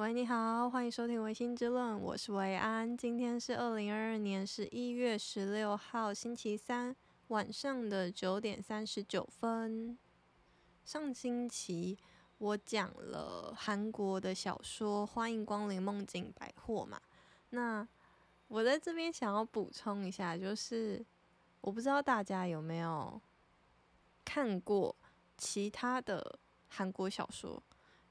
喂，你好，欢迎收听《薇心之论》，我是维安。今天是二零二二年十一月十六号星期三晚上的九点三十九分。上星期我讲了韩国的小说《欢迎光临梦境百货》嘛，那我在这边想要补充一下，就是我不知道大家有没有看过其他的韩国小说，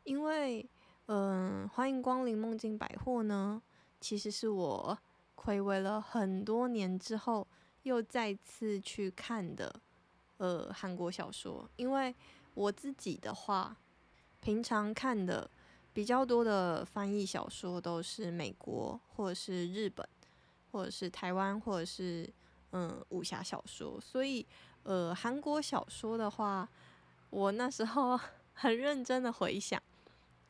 因为。嗯，欢迎光临梦境百货呢。其实是我睽违了很多年之后又再次去看的，呃，韩国小说。因为我自己的话，平常看的比较多的翻译小说都是美国或者是日本，或者是台湾，或者是嗯武侠小说。所以，呃，韩国小说的话，我那时候 很认真的回想。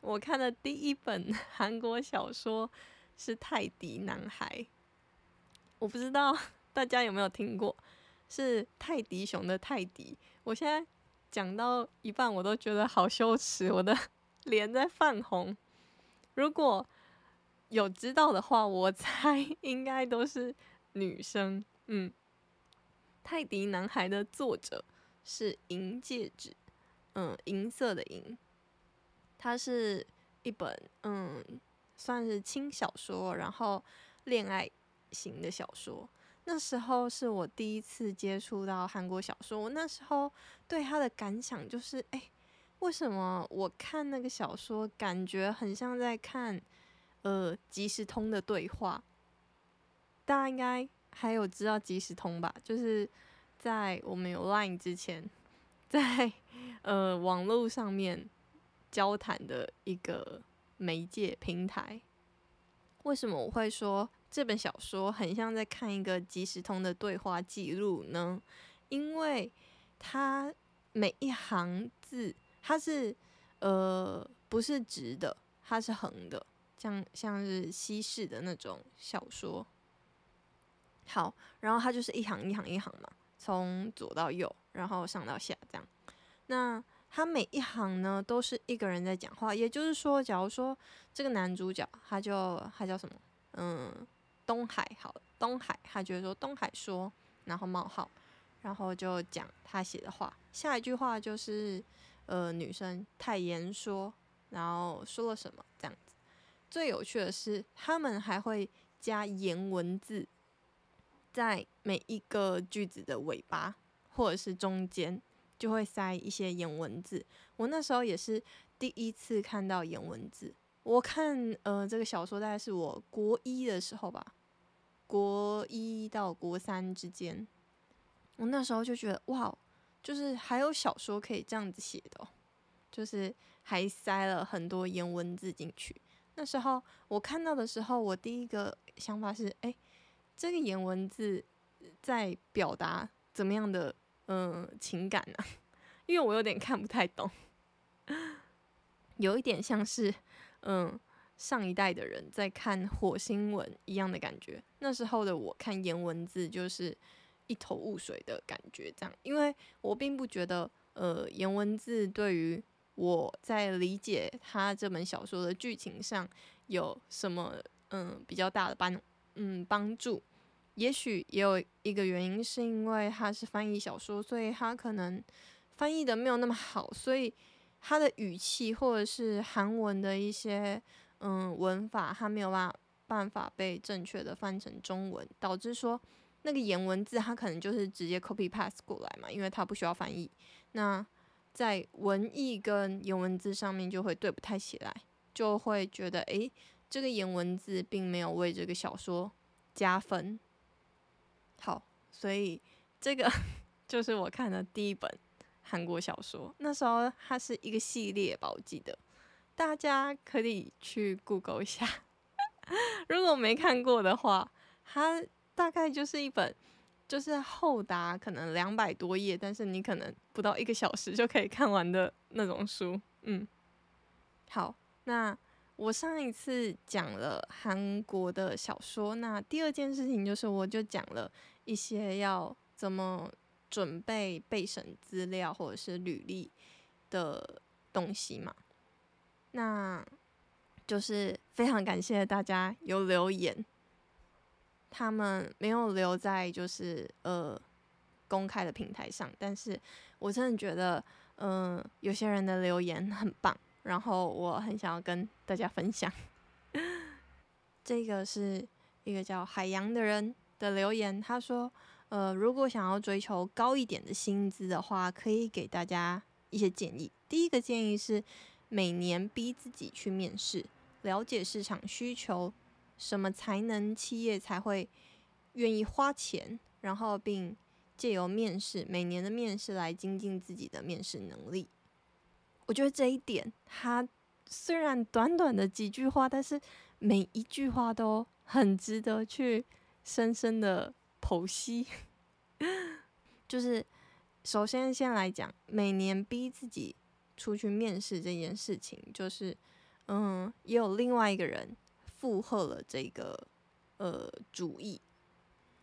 我看的第一本 韩国小说是《泰迪男孩》，我不知道 大家有没有听过，是泰迪熊的泰迪。我现在讲到一半，我都觉得好羞耻，我的 脸在泛红。如果有知道的话，我猜应该都是女生。嗯，《泰迪男孩》的作者是银戒指，嗯，银色的银。它是一本嗯，算是轻小说，然后恋爱型的小说。那时候是我第一次接触到韩国小说，我那时候对他的感想就是：哎，为什么我看那个小说感觉很像在看呃即时通的对话？大家应该还有知道即时通吧？就是在我们有 Line 之前，在 呃网络上面。交谈的一个媒介平台。为什么我会说这本小说很像在看一个即时通的对话记录呢？因为它每一行字，它是呃不是直的，它是横的，像像是西式的那种小说。好，然后它就是一行一行一行嘛，从左到右，然后上到下这样。那他每一行呢，都是一个人在讲话，也就是说，假如说这个男主角他就他叫什么，嗯，东海，好，东海，他觉得说东海说，然后冒号，然后就讲他写的话，下一句话就是呃女生太妍说，然后说了什么这样子。最有趣的是，他们还会加颜文字在每一个句子的尾巴或者是中间。就会塞一些颜文字。我那时候也是第一次看到颜文字。我看呃这个小说大概是我国一的时候吧，国一到国三之间。我那时候就觉得哇，就是还有小说可以这样子写的，就是还塞了很多颜文字进去。那时候我看到的时候，我第一个想法是，哎，这个颜文字在表达怎么样的？嗯，情感呢、因为我有点看不太懂，有一点像是嗯上一代的人在看火星文一样的感觉。那时候的我看颜文字就是一头雾水的感觉，这样，因为我并不觉得呃颜文字对于我在理解他这本小说的剧情上有什么嗯比较大的帮嗯帮助。也许也有一个原因，是因为他是翻译小说，所以他可能翻译的没有那么好，所以他的语气或者是韩文的一些嗯文法，他没有办法办法被正确的翻成中文，导致说那个颜文字他可能就是直接 copy paste 过来嘛，因为他不需要翻译。那在文艺跟颜文字上面就会对不太起来，就会觉得诶，这个颜文字并没有为这个小说加分。好，所以这个 就是我看的第一本韩国小说。那时候它是一个系列吧，我记得，大家可以去 Google 一下。如果没看过的话，它大概就是一本，就是厚达可能两百多页，但是你可能不到一个小时就可以看完的那种书。嗯，好，那。我上一次讲了韩国的小说，那第二件事情就是，我就讲了一些要怎么准备备审资料或者是履历的东西嘛。那就是非常感谢大家有留言，他们没有留在就是呃公开的平台上，但是我真的觉得，嗯、呃，有些人的留言很棒，然后我很想要跟大家分享。这个是一个叫海洋的人的留言，他说，呃，如果想要追求高一点的薪资的话，可以给大家一些建议。第一个建议是，每年逼自己去面试，了解市场需求，什么才能企业才会愿意花钱，然后并借由面试，每年的面试来精进自己的面试能力。我觉得这一点，他虽然短短的几句话，但是每一句话都很值得去深深的剖析。就是首先先来讲，每年逼自己出去面试这件事情，就是嗯，也有另外一个人附和了这个呃主意，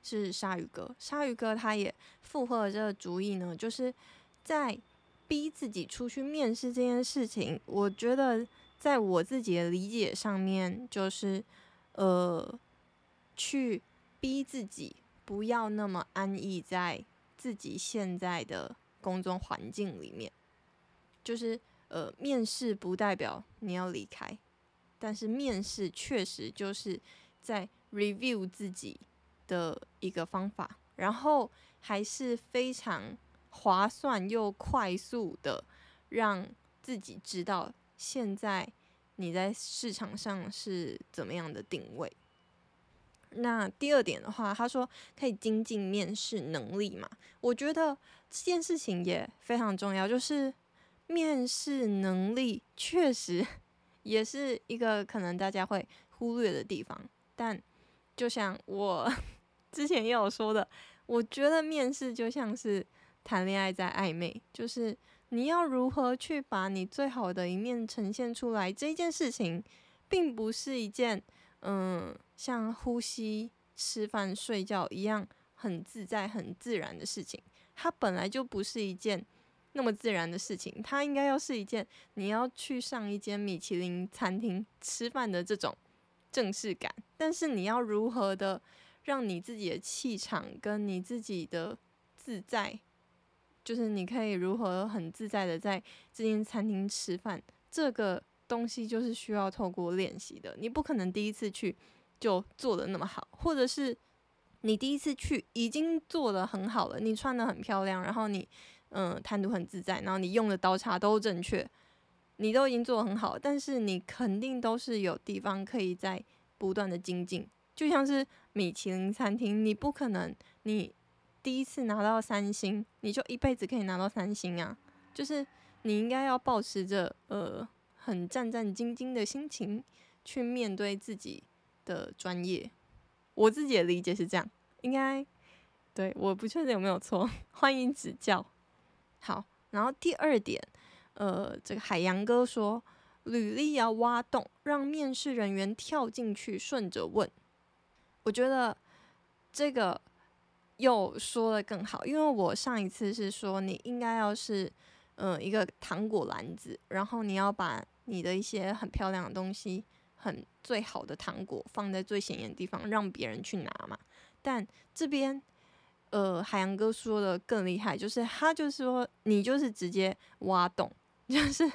是鲨鱼哥。鲨鱼哥他也附和了这个主意呢，就是在逼自己出去面试这件事情，我觉得。在我自己的理解上面，就是，呃，去逼自己不要那么安逸在自己现在的工作环境里面。就是，呃，面试不代表你要离开，但是面试确实就是在 review 自己的一个方法，然后还是非常划算又快速的让自己知道。现在你在市场上是怎么样的定位？那第二点的话，他说可以精进面试能力嘛？我觉得这件事情也非常重要，就是面试能力确实也是一个可能大家会忽略的地方。但就像我 之前也有说的，我觉得面试就像是谈恋爱在暧昧，就是。你要如何去把你最好的一面呈现出来？这件事情，并不是一件嗯，像呼吸、吃饭、睡觉一样很自在、很自然的事情。它本来就不是一件那么自然的事情。它应该要是一件你要去上一间米其林餐厅吃饭的这种正式感。但是你要如何的让你自己的气场跟你自己的自在？就是你可以如何很自在的在这间餐厅吃饭，这个东西就是需要透过练习的。你不可能第一次去就做的那么好，或者是你第一次去已经做的很好了，你穿的很漂亮，然后你嗯谈吐很自在，然后你用的刀叉都正确，你都已经做得很好，但是你肯定都是有地方可以在不断的精进。就像是米其林餐厅，你不可能你。第一次拿到三星，你就一辈子可以拿到三星啊！就是你应该要保持着呃很战战兢兢的心情去面对自己的专业。我自己的理解是这样，应该对，我不确定有没有错，欢迎指教。好，然后第二点，呃，这个海洋哥说，履历要挖洞，让面试人员跳进去顺着问。我觉得这个。又说得更好，因为我上一次是说你应该要是，嗯、呃，一个糖果篮子，然后你要把你的一些很漂亮的东西，很最好的糖果放在最显眼的地方，让别人去拿嘛。但这边，呃，海洋哥说的更厉害，就是他就是说你就是直接挖洞，就是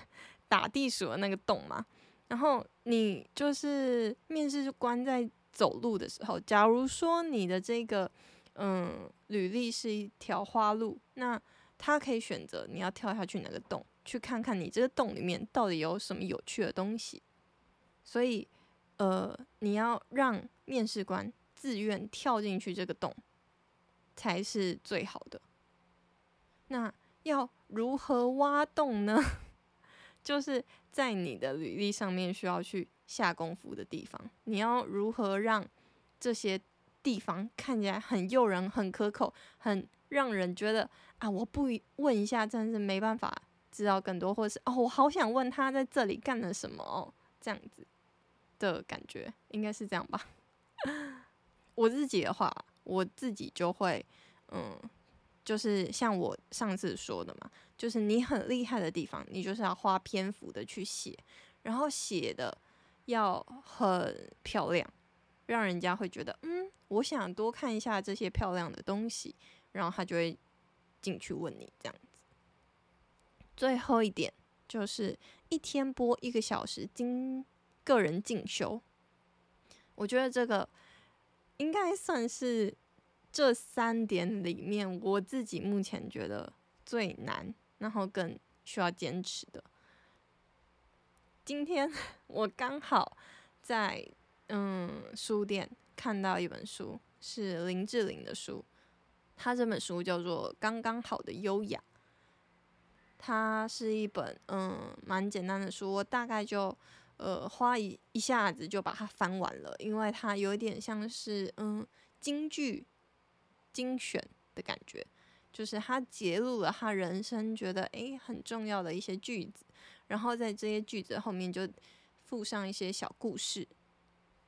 打地鼠的那个洞嘛。然后你就是面试官在走路的时候，假如说你的这个。嗯，履历是一条花路，那他可以选择你要跳下去哪个洞，去看看你这个洞里面到底有什么有趣的东西。所以，呃，你要让面试官自愿跳进去这个洞，才是最好的。那要如何挖洞呢？就是在你的履历上面需要去下功夫的地方，你要如何让这些。地方看起来很诱人、很可口、很让人觉得啊，我不问一下真是没办法知道更多，或是哦，我好想问他在这里干了什么哦，这样子的感觉应该是这样吧。我自己的话，我自己就会嗯，就是像我上次说的嘛，就是你很厉害的地方，你就是要花篇幅的去写，然后写的要很漂亮，让人家会觉得，嗯，我想多看一下这些漂亮的东西，然后他就会进去问你这样子。最后一点就是一天播一个小时，经个人进修。我觉得这个应该算是这三点里面我自己目前觉得最难，然后更需要坚持的。今天 我刚好在嗯书店看到一本书，是林志玲的书。她这本书叫做《刚刚好的优雅》，它是一本嗯蛮简单的书，我大概就呃花一一下子就把它翻完了，因为它有点像是嗯京剧精选的感觉，就是他揭露了他人生觉得诶很重要的一些句子。然后在这些句子后面就附上一些小故事，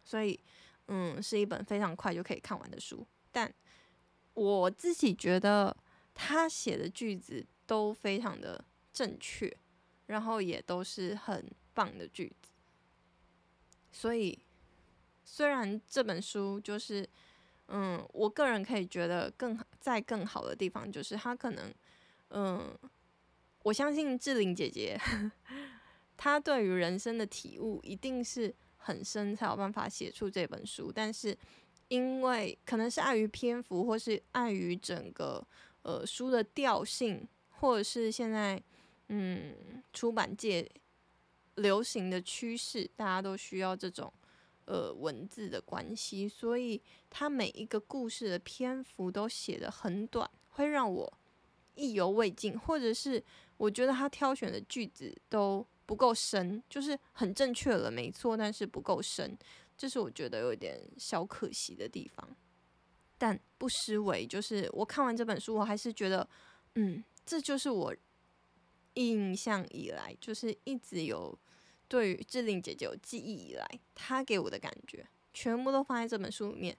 所以嗯，是一本非常快就可以看完的书。但我自己觉得他写的句子都非常的正确，然后也都是很棒的句子。所以虽然这本书就是嗯，我个人可以觉得更在更好的地方，就是他可能嗯。我相信志玲姐姐，她对于人生的体悟一定是很深，才有办法写出这本书。但是，因为可能是碍于篇幅，或是碍于整个呃书的调性，或者是现在嗯出版界流行的趋势，大家都需要这种呃文字的关系，所以他每一个故事的篇幅都写得很短，会让我意犹未尽，或者是。我觉得他挑选的句子都不够深，就是很正确了，没错，但是不够深，这是我觉得有点小可惜的地方。但不失为，就是我看完这本书，我还是觉得，嗯，这就是我印象以来，就是一直有对于志玲姐姐有记忆以来，她给我的感觉，全部都放在这本书里面。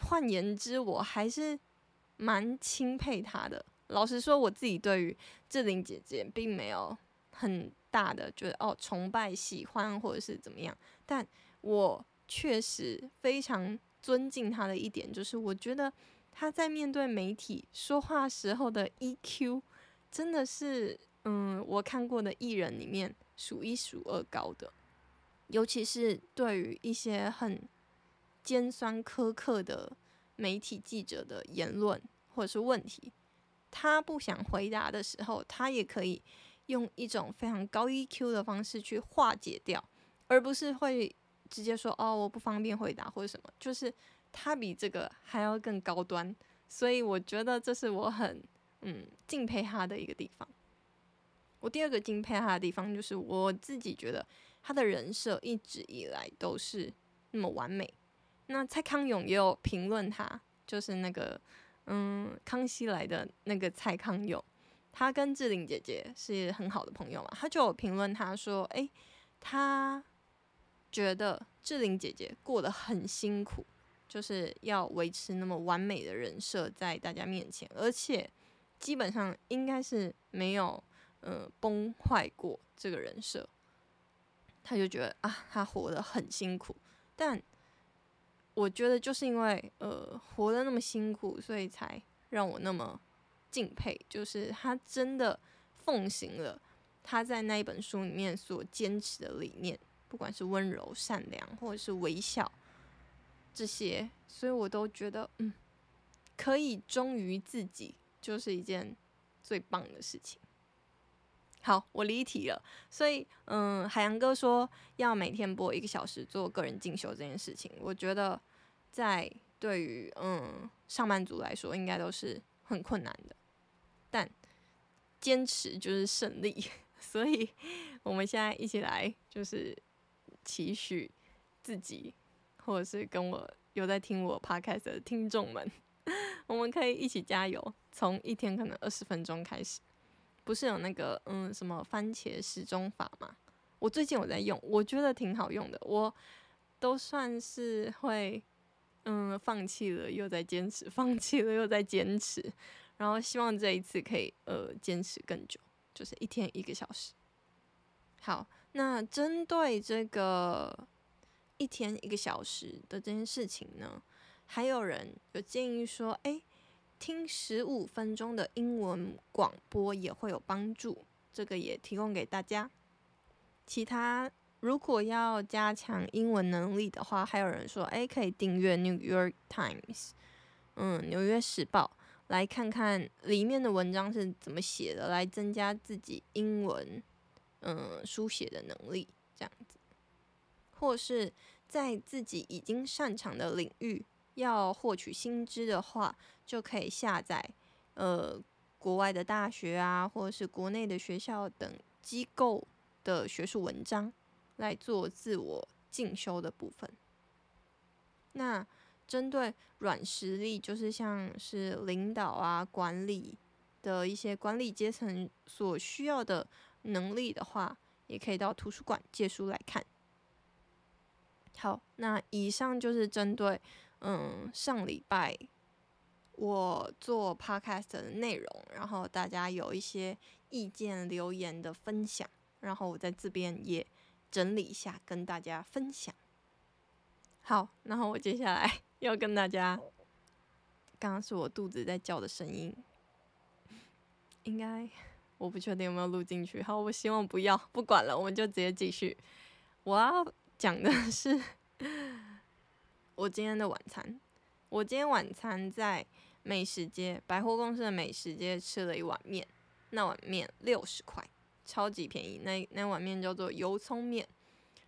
换言之，我还是蛮钦佩她的。老实说，我自己对于志玲姐姐并没有很大的觉得哦崇拜、喜欢或者是怎么样，但我确实非常尊敬他的一点，就是我觉得他在面对媒体说话时候的 EQ 真的是嗯我看过的艺人里面数一数二高的，尤其是对于一些很尖酸苛刻的媒体记者的言论或者是问题。他不想回答的时候，他也可以用一种非常高 EQ 的方式去化解掉，而不是会直接说“哦，我不方便回答”或者什么。就是他比这个还要更高端，所以我觉得这是我很嗯敬佩他的一个地方。我第二个敬佩他的地方，就是我自己觉得他的人设一直以来都是那么完美。那蔡康永也有评论他，就是那个。嗯，康熙来的那个蔡康永，他跟志玲姐姐是很好的朋友嘛，他就有评论他说，诶、欸，他觉得志玲姐姐过得很辛苦，就是要维持那么完美的人设在大家面前，而且基本上应该是没有呃崩坏过这个人设，他就觉得啊，他活得很辛苦，但。我觉得就是因为呃活得那么辛苦，所以才让我那么敬佩。就是他真的奉行了他在那一本书里面所坚持的理念，不管是温柔、善良，或者是微笑这些，所以我都觉得嗯，可以忠于自己，就是一件最棒的事情。好，我离题了。所以，嗯，海洋哥说要每天播一个小时做个人进修这件事情，我觉得在对于嗯上班族来说，应该都是很困难的。但坚持就是胜利，所以我们现在一起来，就是期许自己，或者是跟我有在听我 podcast 的听众们，我们可以一起加油，从一天可能二十分钟开始。不是有那个嗯什么番茄时钟法吗？我最近我在用，我觉得挺好用的。我都算是会嗯放弃了又在坚持，放弃了又在坚持，然后希望这一次可以呃坚持更久，就是一天一个小时。好，那针对这个一天一个小时的这件事情呢，还有人有建议说，诶，听十五分钟的英文广播也会有帮助，这个也提供给大家。其他如果要加强英文能力的话，还有人说，诶，可以订阅《New York Times》，嗯，《纽约时报》。来看看里面的文章是怎么写的，来增加自己英文嗯书写的能力，这样子，或是在自己已经擅长的领域要获取新知的话，就可以下载呃国外的大学啊，或者是国内的学校等机构的学术文章来做自我进修的部分。那。针对软实力，就是像是领导啊、管理的一些管理阶层所需要的能力的话，也可以到图书馆借书来看。好，那以上就是针对嗯上礼拜我做 podcast 的内容，然后大家有一些意见留言的分享，然后我在这边也整理一下跟大家分享。好，然后我接下来。要跟大家，刚刚是我肚子在叫的声音，应该我不确定有没有录进去。好，我希望不要，不管了，我们就直接继续。我要讲的是我今天的晚餐。我今天晚餐在美食街百货公司的美食街吃了一碗面，那碗面六十块，超级便宜。那那碗面叫做油葱面。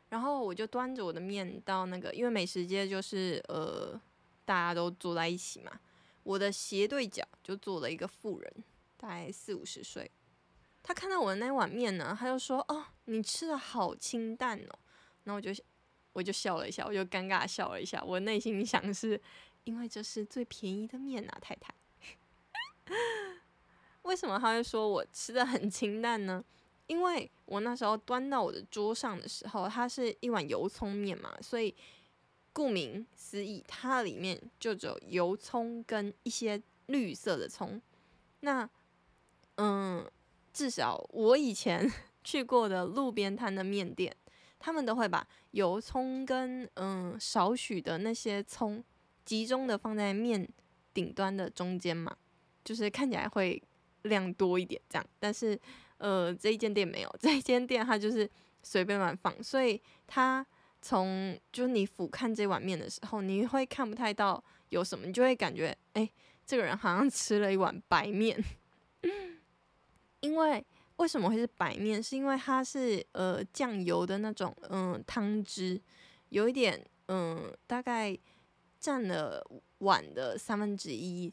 然后我就端着我的面到那个，因为美食街就是呃，大家都坐在一起嘛。我的斜对角就坐了一个妇人，大概四五十岁。他看到我的那碗面呢，他就说：“哦，你吃的好清淡哦。”然后我就我就笑了一下，我就尴尬笑了一下。我内心想是，因为这是最便宜的面啊，太太。为什么他会说我吃的很清淡呢？因为我那时候端到我的桌上的时候，它是一碗油葱面嘛，所以顾名思义，它里面就只有油葱跟一些绿色的葱。那，嗯，至少我以前 去过的路边摊的面店，他们都会把油葱跟嗯少许的那些葱集中的放在面顶端的中间嘛，就是看起来会量多一点这样，但是。呃，这一间店没有，这一间店它就是随便乱放，所以它从就你俯瞰这碗面的时候，你会看不太到有什么，你就会感觉，哎，这个人好像吃了一碗白面。因为为什么会是白面？是因为它是呃酱油的那种嗯、汤汁，有一点嗯、大概占了碗的三分之一。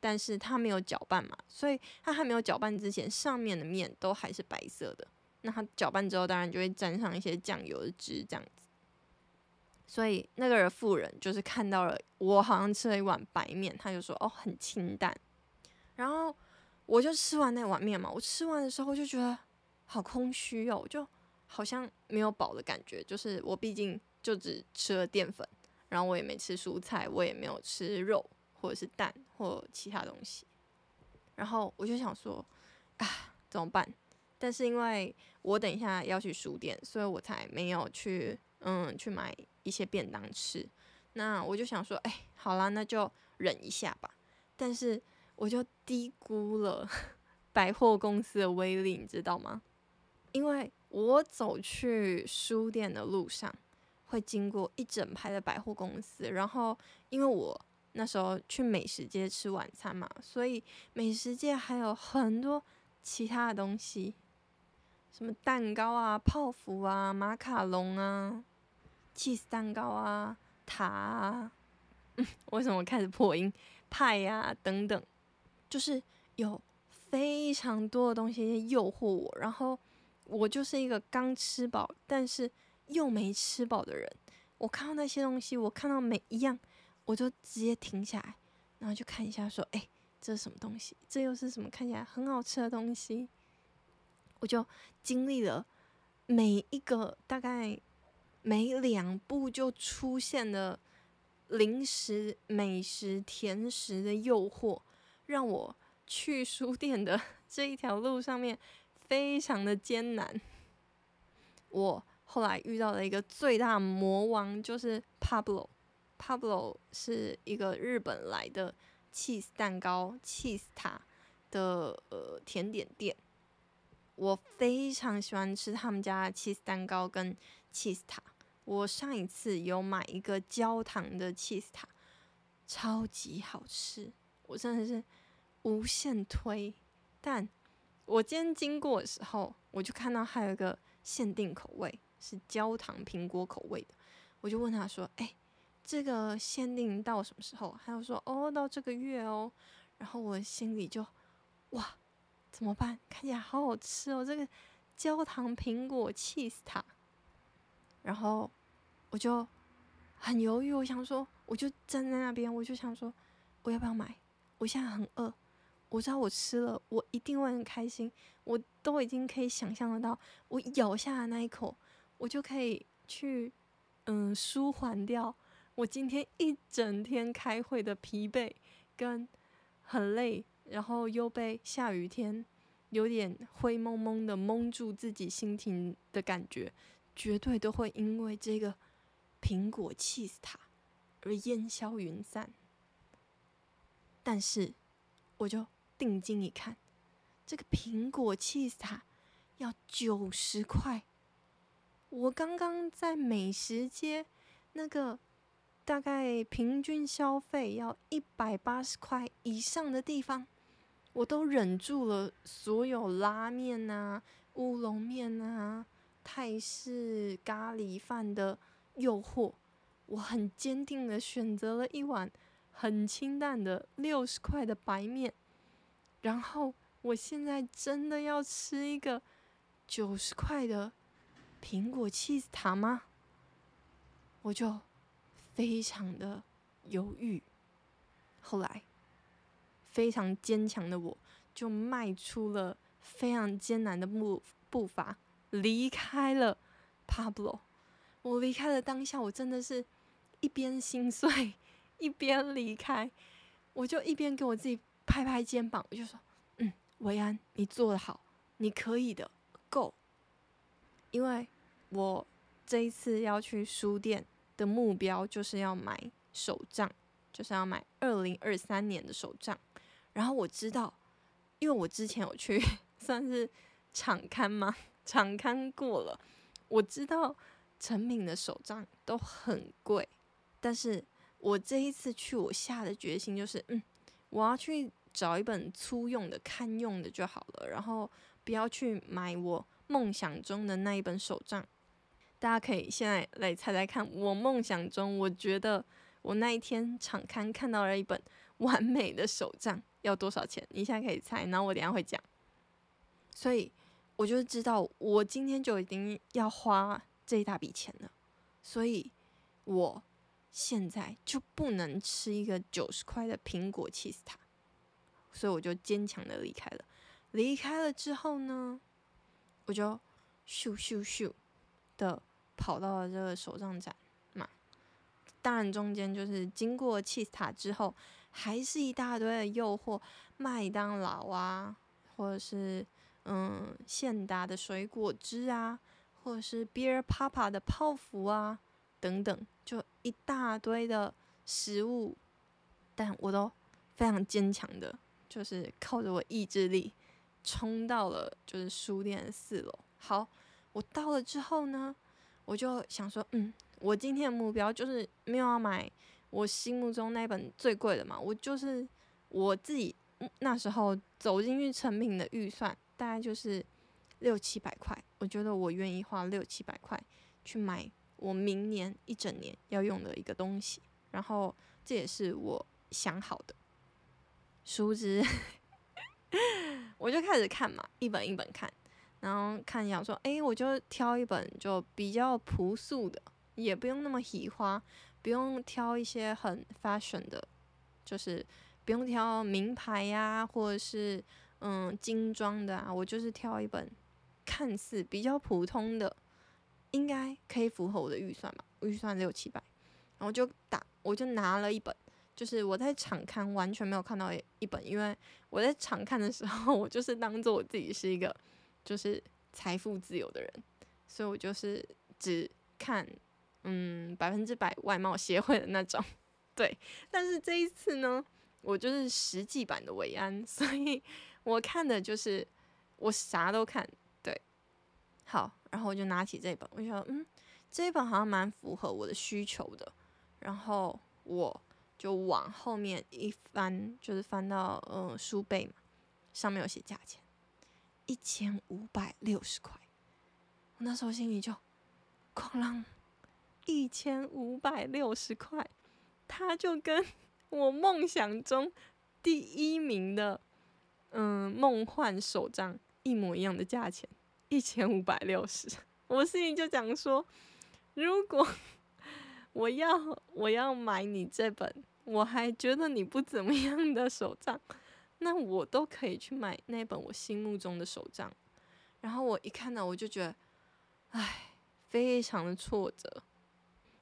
但是它没有搅拌嘛，所以它还没有搅拌之前，上面的面都还是白色的。那它搅拌之后，当然就会沾上一些酱油的汁，这样。所以那个人妇人就是看到了我好像吃了一碗白面，他就说：“哦，很清淡。”然后我就吃完那碗面嘛，我吃完的时候我就觉得好空虚哦，就好像没有饱的感觉。就是我毕竟就只吃了淀粉，然后我也没吃蔬菜，我也没有吃肉。或者是蛋或其他东西，然后我就想说，啊，怎么办？但是因为我等一下要去书店，所以我才没有去，嗯，去买一些便当吃。那我就想说，哎，好啦，那就忍一下吧。但是我就低估了 百货公司的威力，你知道吗？因为我走去书店的路上，会经过一整排的百货公司，然后因为我。那时候去美食街吃晚餐嘛，所以美食街还有很多其他的东西，什么蛋糕啊、泡芙啊、马卡龙啊、cheese 蛋糕啊、塔啊，嗯，为什么开始破音？派呀、等等，就是有非常多的东西诱惑我，然后我就是一个刚吃饱但是又没吃饱的人，我看到那些东西，我看到每一样。我就直接停下来，然后就看一下，说：“哎，这是什么东西？这又是什么看起来很好吃的东西？”我就经历了每一个大概每两步就出现了零食、美食、甜食的诱惑，让我去书店的 这一条路上面非常的艰难。我后来遇到了一个最大魔王，就是 Pablo。Pablo 是一个日本来的 cheese 蛋糕、cheese 塔的呃甜点店。我非常喜欢吃他们家 cheese 蛋糕跟 cheese 塔。我上一次有买一个焦糖的 cheese 塔，超级好吃，我真的是无限推。但我今天经过的时候，我就看到还有一个限定口味，是焦糖苹果口味的，我就问他说：“哎、这个限定到什么时候？”他就说：“哦，到这个月哦。”然后我心里就哇，怎么办？看起来好好吃哦，这个焦糖苹果 cheese 塔。然后。我就很犹豫，我想说，我就站在那边，我就想说，我要不要买？我现在很饿，我知道我吃了，我一定会很开心。我都已经可以想象得到，我咬下的那一口，我就可以去，嗯，舒缓掉我今天一整天开会的疲惫跟很累，然后又被下雨天有点灰蒙蒙的蒙住自己心情的感觉，绝对都会因为这个。苹果起司塔而烟消云散，但是我就定睛一看，这个苹果起司塔要九十块。我刚刚在美食街那个大概平均消费要一百八十块以上的地方，我都忍住了所有拉面啊、乌龙面啊、泰式咖喱饭的。诱惑，我很坚定的选择了一碗很清淡的六十块的白面，然后我现在真的要吃一个九十块的苹果 cheese 塔吗？我就非常的犹豫。后来，非常坚强的我就迈出了非常艰难的步步伐，离开了 Pablo。我离开了当下，我真的是一边心碎 一边离开，我就一边给我自己拍拍肩膀，我就说：“嗯，维安，你做得好，你可以的，Go！” 因为我这一次要去书店的目标就是要买手账，就是要买二零二三年的手账。然后我知道，因为我之前有去 算是场刊嘛，场刊过了，我知道。成品的手账都很贵，但是我这一次去，我下的决心就是，嗯，我要去找一本粗用的、堪用的就好了，然后不要去买我梦想中的那一本手账。大家可以现在来猜猜看，我梦想中，我觉得我那一天场刊看到了一本完美的手账要多少钱？你现在可以猜，然后我等下会讲。所以我就知道，我今天就已经要花。这一大笔钱了，所以我现在就不能吃一个九十块的苹果 cheese 塔，所以我就坚强的离开了。离开了之后呢，我就咻咻咻的跑到了这个手账展嘛。当然中间就是经过 cheese 塔之后，还是一大堆的诱惑，麦当劳啊，或者是嗯现打的水果汁啊。或者是 Beer Papa 的泡芙啊，等等，就一大堆的食物，但我都非常坚强的，就是靠着我意志力冲到了就是书店四楼。好，我到了之后呢，我就想说，嗯，我今天的目标就是没有要买我心目中那本最贵的嘛，我就是我自己那时候走进去成品的预算大概就是。六七百块，我觉得我愿意花六七百块去买我明年一整年要用的一个东西，然后这也是我想好的。书之，我就开始看嘛，一本一本看，然后看一下说，哎，我就挑一本就比较朴素的，也不用那么喜花，不用挑一些很 fashion 的，就是不用挑名牌呀，或者是嗯精装的啊，我就是挑一本。看似比较普通的，应该可以符合我的预算吧？预算六七百，然后就打，我就拿了一本，就是我在场看完全没有看到一本，因为我在场看的时候，我就是当做我自己是一个就是财富自由的人，所以我就是只看嗯百分之百外貌协会的那种，对。但是这一次呢，我就是实际版的维安，所以我看的就是我啥都看，好，然后我就拿起这本，我就说嗯，这一本好像蛮符合我的需求的，然后我就往后面一翻，就是翻到嗯书背嘛，上面有写价钱，一千五百六十块。我那时候心里就哐啷，一千五百六十块，它就跟 我梦想中第一名的嗯梦幻手账一模一样的价钱，一千五百六十。我心里就讲说，如果我要我要买你这本，我还觉得你不怎么样的手账，那我都可以去买那本我心目中的手账。然后我一看到，我就觉得。唉，非常的挫折。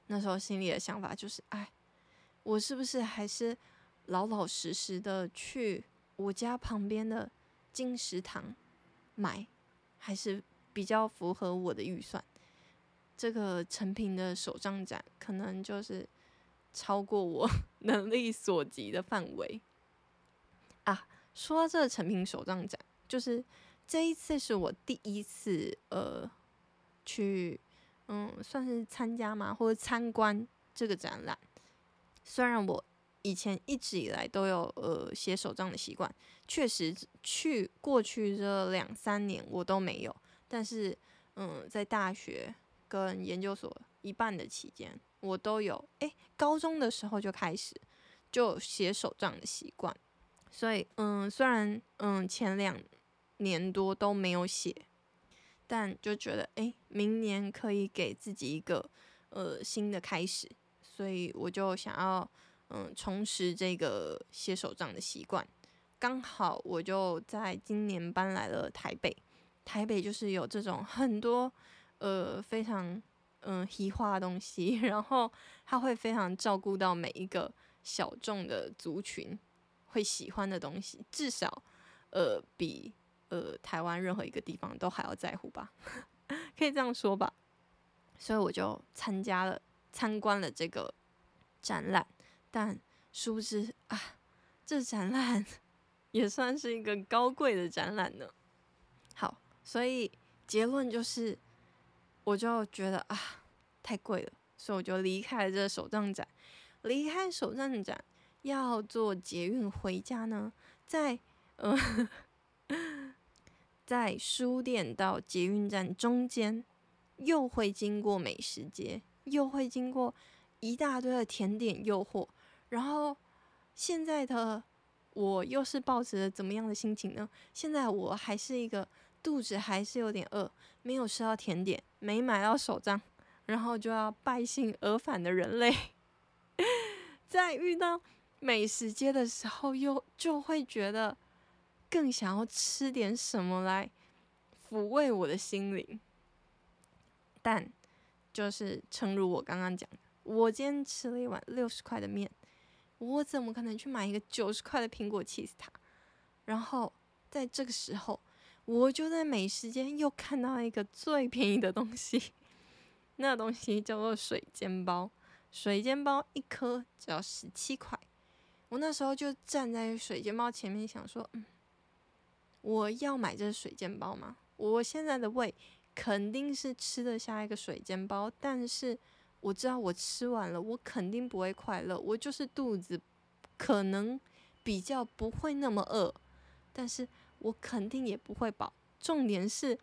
那时候心里的想法就是，唉，我是不是还是老老实实的去我家旁边的金石堂买，还是比较符合我的预算？这个成品的手账展可能就是超过我 能力所及的范围啊。说到这个成品手账展，就是这一次是我第一次呃。去，嗯，算是参加嘛，或者参观这个展览。虽然我以前一直以来都有呃写手账的习惯，确实去过去这两三年我都没有。但是，嗯，在大学跟研究所一半的期间，我都有。诶，高中的时候就开始就写手账的习惯。所以，嗯，虽然嗯前两年多都没有写。但就觉得，哎，明年可以给自己一个呃新的开始，所以我就想要嗯重拾这个写手账的习惯。刚好我就在今年搬来了台北，台北就是有这种很多呃非常嗯嘻化的东西，然后他会非常照顾到每一个小众的族群会喜欢的东西，至少呃比。呃，台湾任何一个地方都还要在乎吧，可以这样说吧。所以我就参加了、参观了这个展览，但殊不知啊，这展览 也算是一个高贵的展览呢。好，所以结论就是，我就觉得啊，太贵了，所以我就离开了这手账展。离开手账展要坐捷运回家呢，在呃。在书店到捷运站中间，又会经过美食街，又会经过一大堆的甜点诱惑。然后现在的我又是抱着怎么样的心情呢？现在我还是一个肚子还是有点饿，没有吃到甜点，没买到手账，然后就要败兴而返的人类，在遇到美食街的时候，又就会觉得。更想要吃点什么来抚慰我的心灵，但就是诚如我刚刚讲的，我今天吃了一碗六十块的面，我怎么可能去买一个九十块的苹果起司塔？然后在这个时候，我就在美食街又看到一个最便宜的东西，那东西叫做水煎包，水煎包一颗只要十七块。我那时候就站在水煎包前面想说，嗯。我要买这水煎包吗？我现在的胃肯定是吃得下一个水煎包，但是我知道我吃完了，我肯定不会快乐。我就是肚子可能比较不会那么饿，但是我肯定也不会饱。重点是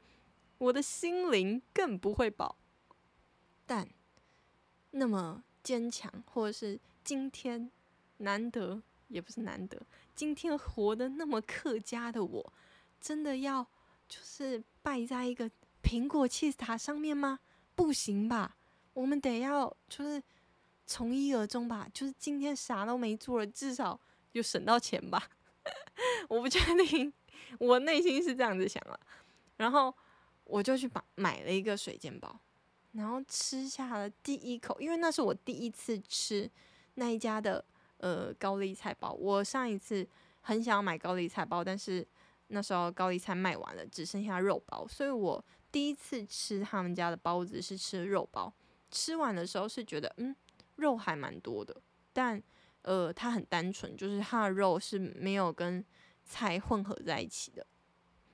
我的心灵更不会饱。但那么坚强，或者是今天难得，也不是难得，今天活得那么客家的我。真的要就是败在一个苹果起司塔上面吗？不行吧，我们得要就是从一而终吧。就是今天啥都没做了，至少就省到钱吧。我不确定，我内心是这样子想了。然后我就去把买了一个水煎包，然后吃下了第一口，因为那是我第一次吃那一家的呃高丽菜包。我上一次很想要买高丽菜包，但是。那时候高丽菜卖完了，只剩下肉包，所以我第一次吃他们家的包子是吃肉包，吃完的时候是觉得嗯，肉还蛮多的，但呃它很单纯，就是它的肉是没有跟菜混合在一起的，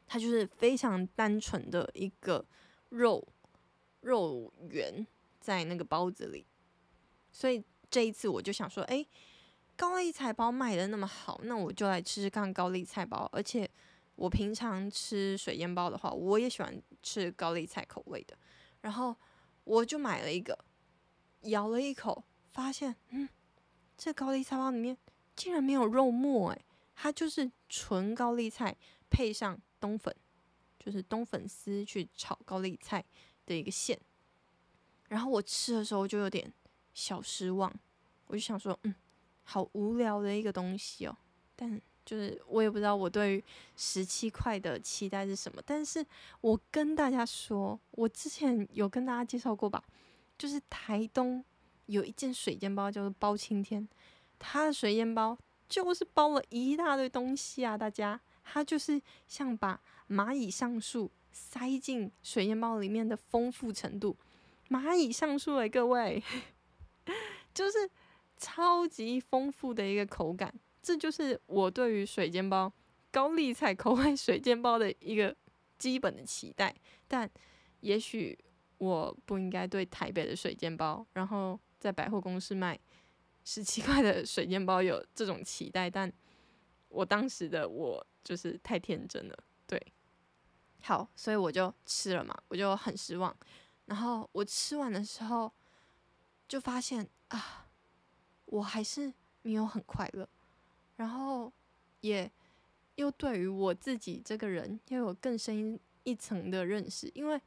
它就是非常单纯的一个肉肉圆在那个包子里，所以这一次我就想说，哎，高丽菜包卖的那么好，那我就来吃吃看高丽菜包，而且我平常吃水煎包的话，我也喜欢吃高丽菜口味的，然后我就买了一个，咬了一口，发现，嗯，这高丽菜包里面竟然没有肉末，哎。它就是纯高丽菜配上冬粉，就是冬粉丝去炒高丽菜的一个馅。然后我吃的时候就有点小失望，我就想说，嗯，好无聊的一个东西哦。但就是我也不知道我对于十七块的期待是什么。但是我跟大家说，我之前有跟大家介绍过吧，就是台东有一间水煎包叫做包青天，它的水煎包。就是包了一大堆东西啊！大家，它就是像把蚂蚁上树塞进水煎包里面的丰富程度，蚂蚁上树诶，各位，就是超级丰富的一个口感。这就是我对于水煎包高丽菜口味水煎包的一个基本的期待。但也许我不应该对台北的水煎包，然后在百货公司卖。十七块的水煎包有这种期待，但我当时的我就是太天真了，对，好，所以我就吃了嘛，我就很失望。然后我吃完的时候，就发现啊，我还是没有很快乐，然后也又对于我自己这个人又有更深一层的认识，因为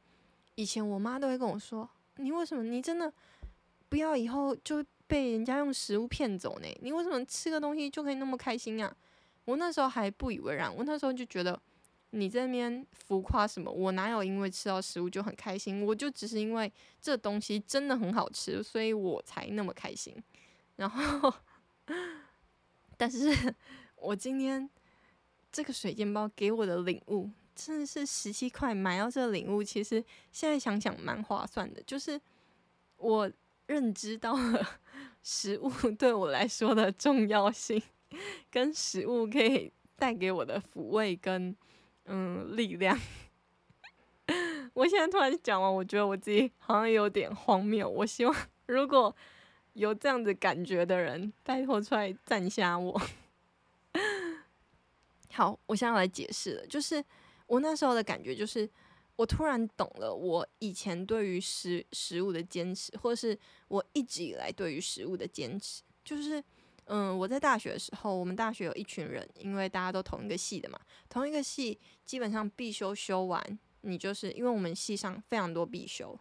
以前我妈都会跟我说：“你为什么？你真的不要以后就。”被人家用食物骗走呢？你为什么吃个东西就可以那么开心啊？我那时候还不以为然，我那时候就觉得你这边浮夸什么？我哪有因为吃到食物就很开心？我就只是因为这东西真的很好吃，所以我才那么开心。然后，但是 我今天这个水煎包给我的领悟真的是十七块买到这个领悟，其实现在想想蛮划算的，就是我。认知到了 食物对我来说的重要性，跟食物可以带给我的抚慰跟嗯力量。我现在突然讲完，我觉得我自己好像有点荒谬。我希望如果有这样子感觉的人，拜托出来赞下我。好，我现在来解释了，就是我那时候的感觉就是。我突然懂了，我以前对于食食物的坚持，或是我一直以来对于食物的坚持，就是，嗯，我在大学的时候，我们大学有一群人，因为大家都同一个系的嘛，同一个系基本上必修修完，你就是因为我们系上非常多必修，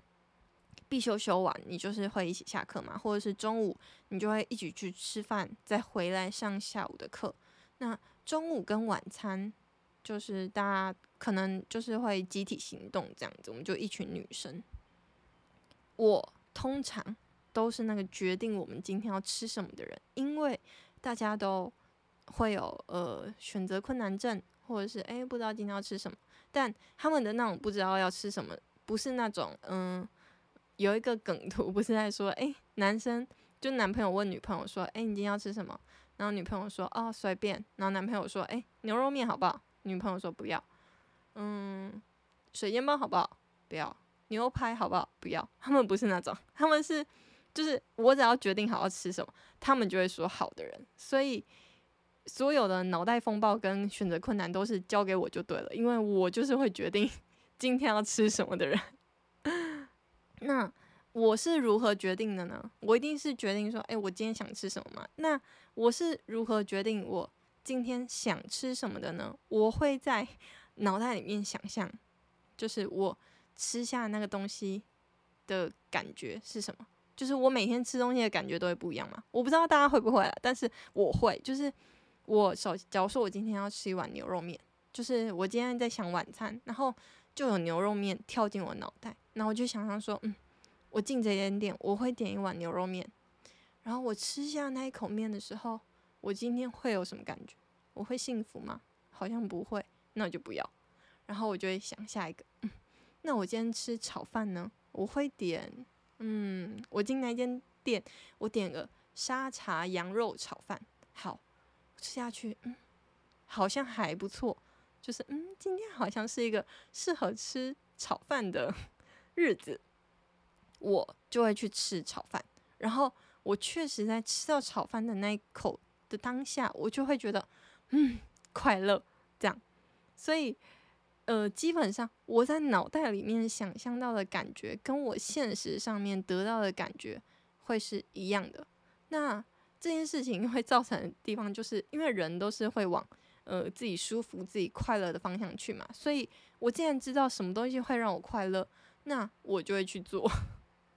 必修修完，你就是会一起下课嘛，或者是中午你就会一起去吃饭，再回来上下午的课。那中午跟晚餐就是大家。可能就是会集体行动这样子，我们就一群女生。我通常都是那个决定我们今天要吃什么的人，因为大家都会有呃选择困难症，或者是诶不知道今天要吃什么。但他们的那种不知道要吃什么，不是那种嗯有一个梗图，不是在说诶男生就男朋友问女朋友说诶你今天要吃什么？然后女朋友说哦随便，然后男朋友说诶牛肉面好不好？女朋友说不要。嗯，水煎包好不好？不要。牛排好不好？不要。他们不是那种，他们是就是我只要决定好要吃什么，他们就会说好的人。所以所有的脑袋风暴跟选择困难都是交给我就对了，因为我就是会决定 今天要吃什么的人。那我是如何决定的呢？我一定是决定说，诶，我今天想吃什么嘛？那我是如何决定我今天想吃什么的呢？我会在。脑袋里面想象，就是我吃下那个东西的感觉是什么？就是我每天吃东西的感觉都会不一样嘛？我不知道大家会不会啦，但是我会。就是我首，假如说我今天要吃一碗牛肉面，就是我今天在想晚餐，然后就有牛肉面跳进我脑袋，然后我就想象说，嗯，我进这间店，我会点一碗牛肉面，然后我吃下那一口面的时候，我今天会有什么感觉？我会幸福吗？好像不会。那我就不要，然后我就会想下一个，嗯，那我今天吃炒饭呢？我会点，嗯，我进那间店，我点个沙茶羊肉炒饭。好，吃下去，嗯，好像还不错。就是，嗯，今天好像是一个适合吃炒饭的日子，我就会去吃炒饭。然后我确实在吃到炒饭的那一口的当下，我就会觉得，嗯，快乐。这样，所以。呃，基本上我在脑袋里面想象到的感觉，跟我现实上面得到的感觉会是一样的。那这件事情会造成的地方，就是因为人都是会往呃自己舒服、自己快乐的方向去嘛。所以我既然知道什么东西会让我快乐，那我就会去做。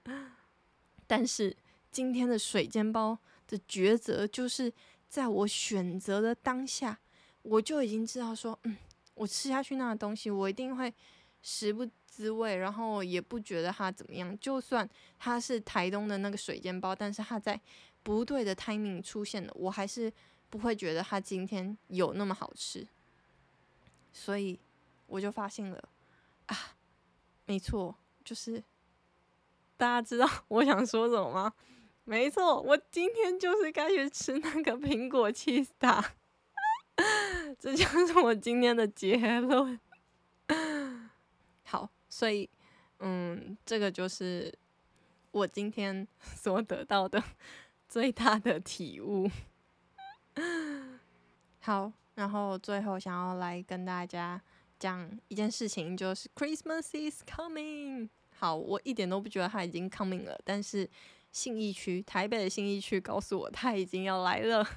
但是今天的水煎包的抉择，就是在我选择的当下，我就已经知道说，嗯。我吃下去那个东西，我一定会食不知味，然后也不觉得它怎么样。就算它是台东的那个水煎包，但是它在不对的 timing 出现了，我还是不会觉得它今天有那么好吃。所以我就发现了啊，没错，就是大家知道 我想说什么吗？没错，我今天就是该去吃那个苹果 cheese 塔。这就是我今天的结论。好，所以，嗯，这个就是我今天 所得到的最大的体悟。好，然后最后想要来跟大家讲一件事情，就是 Christmas is coming。好，我一点都不觉得它已经 coming 了，但是信义区，台北的信义区告诉我它已经要来了。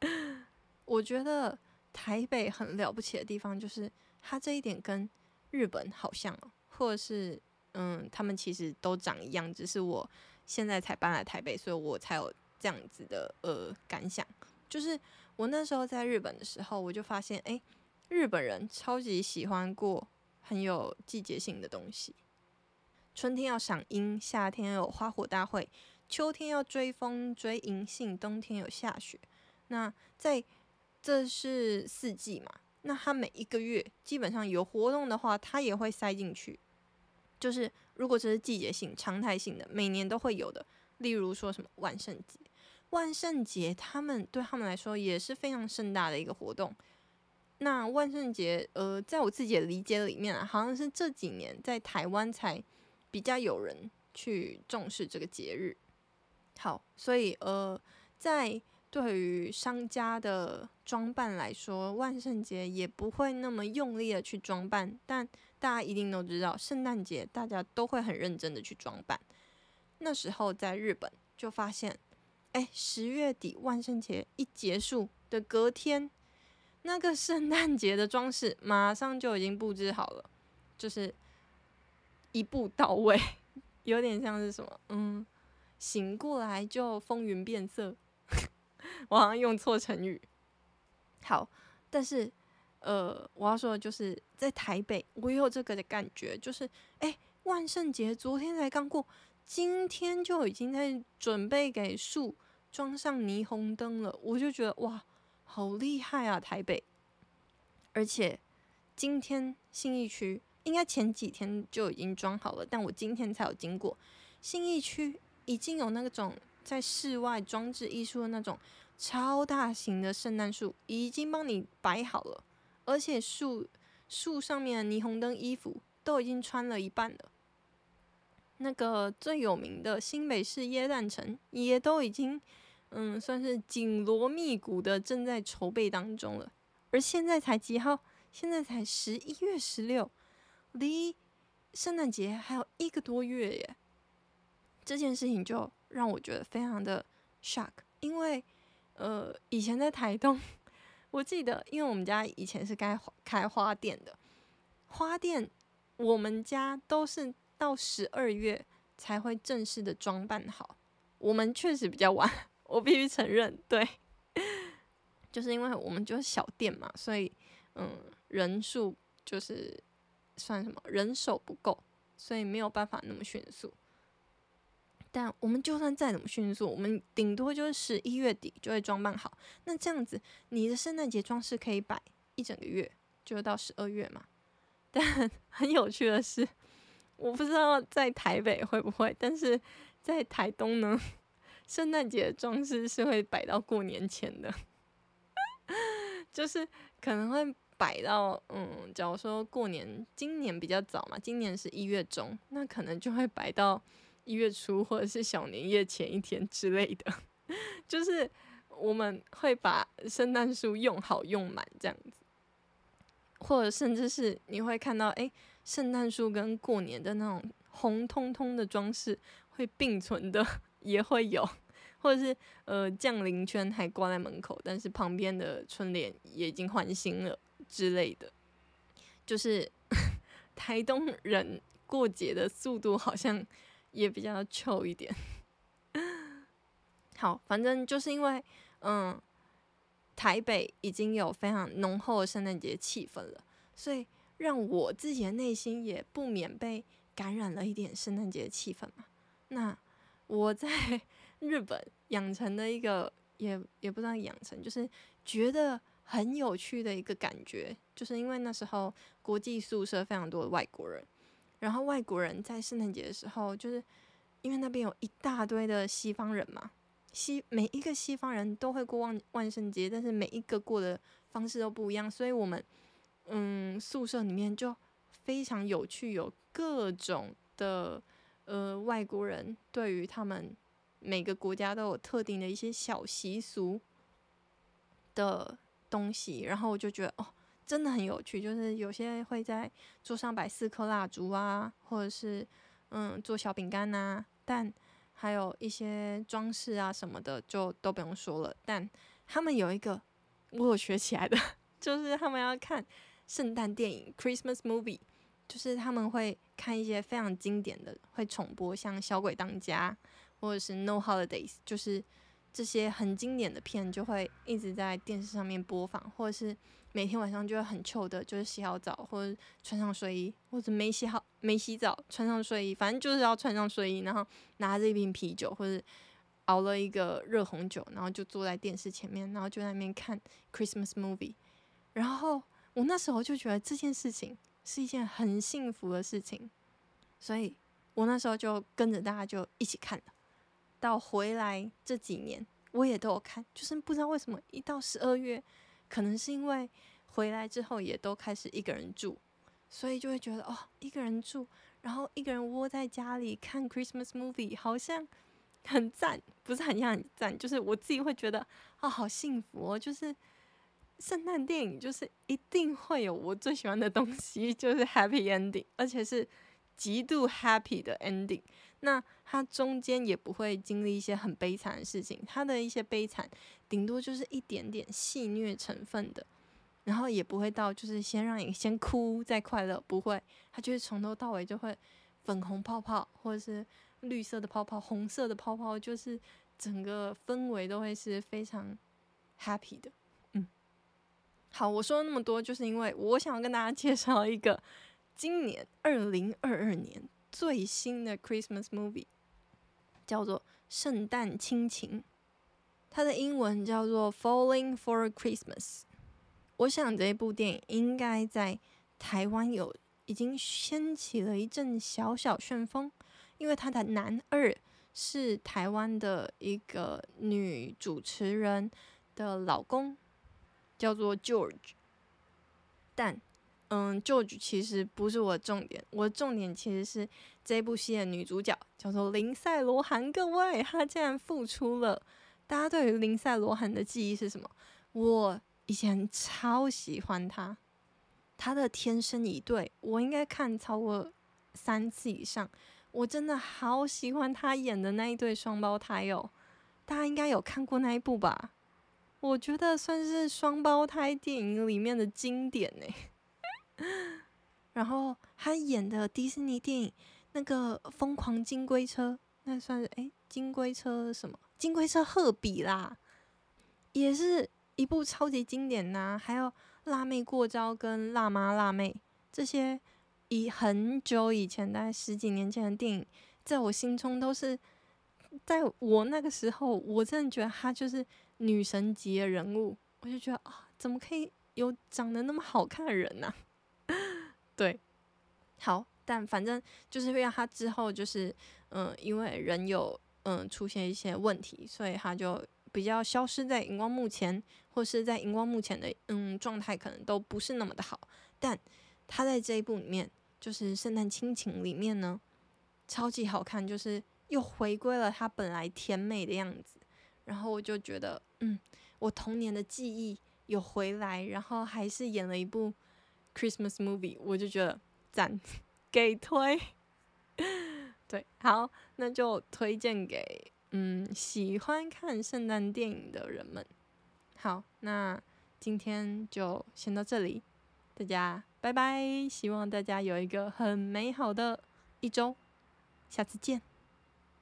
我觉得。台北很了不起的地方，就是它这一点跟日本好像，或者是嗯，他们其实都长一样，只是我现在才搬来台北，所以我才有这样子的呃感想。就是我那时候在日本的时候，我就发现，哎，日本人超级喜欢过很有季节性的东西。春天要赏樱，夏天有花火大会，秋天要追风追银杏，冬天有下雪。那在这是四季嘛？那它每一个月基本上有活动的话，它也会塞进去。就是如果这是季节性、常态性的，每年都会有的。例如说什么万圣节，万圣节他们对他们来说也是非常盛大的一个活动。那万圣节，呃，在我自己的理解里面啊，好像是这几年在台湾才比较有人去重视这个节日。好，所以呃，在对于商家的装扮来说，万圣节也不会那么用力的去装扮，但大家一定都知道，圣诞节大家都会很认真的去装扮。那时候在日本就发现，哎，十月底万圣节一结束的隔天，那个圣诞节的装饰马上就已经布置好了，就是一步到位，有点像是什么，嗯，醒过来就风云变色。我好像用错成语。好，但是，呃，我要说的就是在台北，我也有这个的感觉，就是，哎，万圣节昨天才刚过，今天就已经在准备给树装上霓虹灯了，我就觉得哇，好厉害啊，台北！而且今天信义区应该前几天就已经装好了，但我今天才有经过信义区，已经有那种在室外装置艺术的那种。超大型的圣诞树已经帮你摆好了，而且树树上面的霓虹灯衣服都已经穿了一半了。那个最有名的新北市耶诞城也都已经，嗯，算是紧锣密鼓的正在筹备当中了。而现在才几号？现在才十一月十六，离圣诞节还有一个多月耶。这件事情就让我觉得非常的 shock，因为。呃，以前在台东，我记得，因为我们家以前是开开花店的，花店我们家都是到十二月才会正式的装扮好。我们确实比较晚，我必须承认，对，就是因为我们就是小店嘛，所以嗯，人数就是算什么，人手不够，所以没有办法那么迅速。但我们就算再怎么迅速，我们顶多就是一月底就会装扮好。那这样子，你的圣诞节装饰可以摆一整个月，就到十二月嘛。但很有趣的是，我不知道在台北会不会，但是在台东呢，圣诞节的装饰是会摆到过年前的，就是可能会摆到嗯，假如说过年今年比较早嘛，今年是一月中，那可能就会摆到一月初或者是小年夜前一天之类的，就是我们会把圣诞树用好用满这样子。或者甚至是你会看到，哎，圣诞树跟过年的那种红彤彤的装饰会并存的，也会有，或者是呃降临圈还挂在门口，但是旁边的春联也已经换新了之类的，就是 台东人过节的速度好像也比较臭一点。好，反正就是因为嗯。台北已经有非常浓厚的圣诞节气氛了，所以让我自己的内心也不免被感染了一点圣诞节的气氛嘛。那我在 日本养成的一个也也不知道养成，就是觉得很有趣的一个感觉，就是因为那时候国际宿舍非常多的外国人，然后外国人在圣诞节的时候，就是因为那边有一大堆的西方人嘛。西每一个西方人都会过万万圣节，但是每一个过的方式都不一样，所以我们嗯宿舍里面就非常有趣，有各种的呃外国人对于他们每个国家都有特定的一些小习俗的东西，然后我就觉得哦真的很有趣，就是有些会在桌上摆四颗蜡烛啊，或者是嗯做小饼干呐，但。还有一些装饰啊什么的，就都不用说了。但他们有一个我有学起来的，就是他们要看圣诞电影 （Christmas movie），就是他们会看一些非常经典的，会重播，像《小鬼当家》或者是《No Holidays》，就是这些很经典的片就会一直在电视上面播放，或者是。每天晚上就会很糗的，就是洗好澡或者穿上睡衣，或者没洗好没洗澡穿上睡衣，反正就是要穿上睡衣，然后拿着一瓶啤酒或者熬了一个热红酒，然后就坐在电视前面，然后就在那边看 Christmas movie。然后我那时候就觉得这件事情是一件很幸福的事情，所以我那时候就跟着大家就一起看了。到回来这几年我也都有看，就是不知道为什么一到十二月。可能是因为回来之后也都开始一个人住，所以就会觉得哦，一个人住，然后一个人窝在家里看 Christmas movie，好像很赞，不是很像很赞，就是我自己会觉得啊、好幸福哦，就是圣诞电影就是一定会有我最喜欢的东西，就是 happy ending，而且是极度 happy 的 ending。那它中间也不会经历一些很悲惨的事情，它的一些悲惨顶多就是一点点戏虐成分的，然后也不会到就是先让你先哭再快乐，不会，它就是从头到尾就会粉红泡泡或者是绿色的泡泡、红色的泡泡，就是整个氛围都会是非常 happy 的。好，我说了那么多，就是因为我想要跟大家介绍一个今年二零二二年。最新的 Christmas movie 叫做《圣诞亲情》，它的英文叫做《Falling for Christmas》。我想这部电影应该在台湾有已经掀起了一阵小小旋风，因为它的男二是台湾的一个女主持人的老公，叫做 George，但。嗯，George 其实不是我的重点，我的重点其实是这部戏的女主角叫做林赛罗韩。各位，她竟然复出了！大家对于林赛罗韩的记忆是什么？我以前超喜欢她，她的《天生一对》我应该看超过三次以上，我真的好喜欢她演的那一对双胞胎哦！大家应该有看过那一部吧？我觉得算是双胞胎电影里面的经典呢。然后他演的迪士尼电影那个《疯狂金龟车》，那算是诶，金龟车什么？金龟车赫比啦，也是一部超级经典呐、啊。还有《辣妹过招》跟《辣妈辣妹》这些，以很久以前，大概十几年前的电影，在我心中都是，在我那个时候，我真的觉得他就是女神级的人物。我就觉得啊，怎么可以有长得那么好看的人呢、对，好，但反正就是会让他之后就是，嗯，因为人有嗯出现一些问题，所以他就比较消失在荧光幕前，或是在荧光幕前的嗯状态可能都不是那么的好。但他在这一部里面，就是《圣诞亲情》里面呢，超级好看，就是又回归了他本来甜美的样子。然后我就觉得，嗯，我童年的记忆有回来，然后还是演了一部 Christmas movie，我就觉得赞，给推。对，好，那就推荐给嗯喜欢看圣诞电影的人们。好，那今天就先到这里，大家拜拜，希望大家有一个很美好的一周，下次见。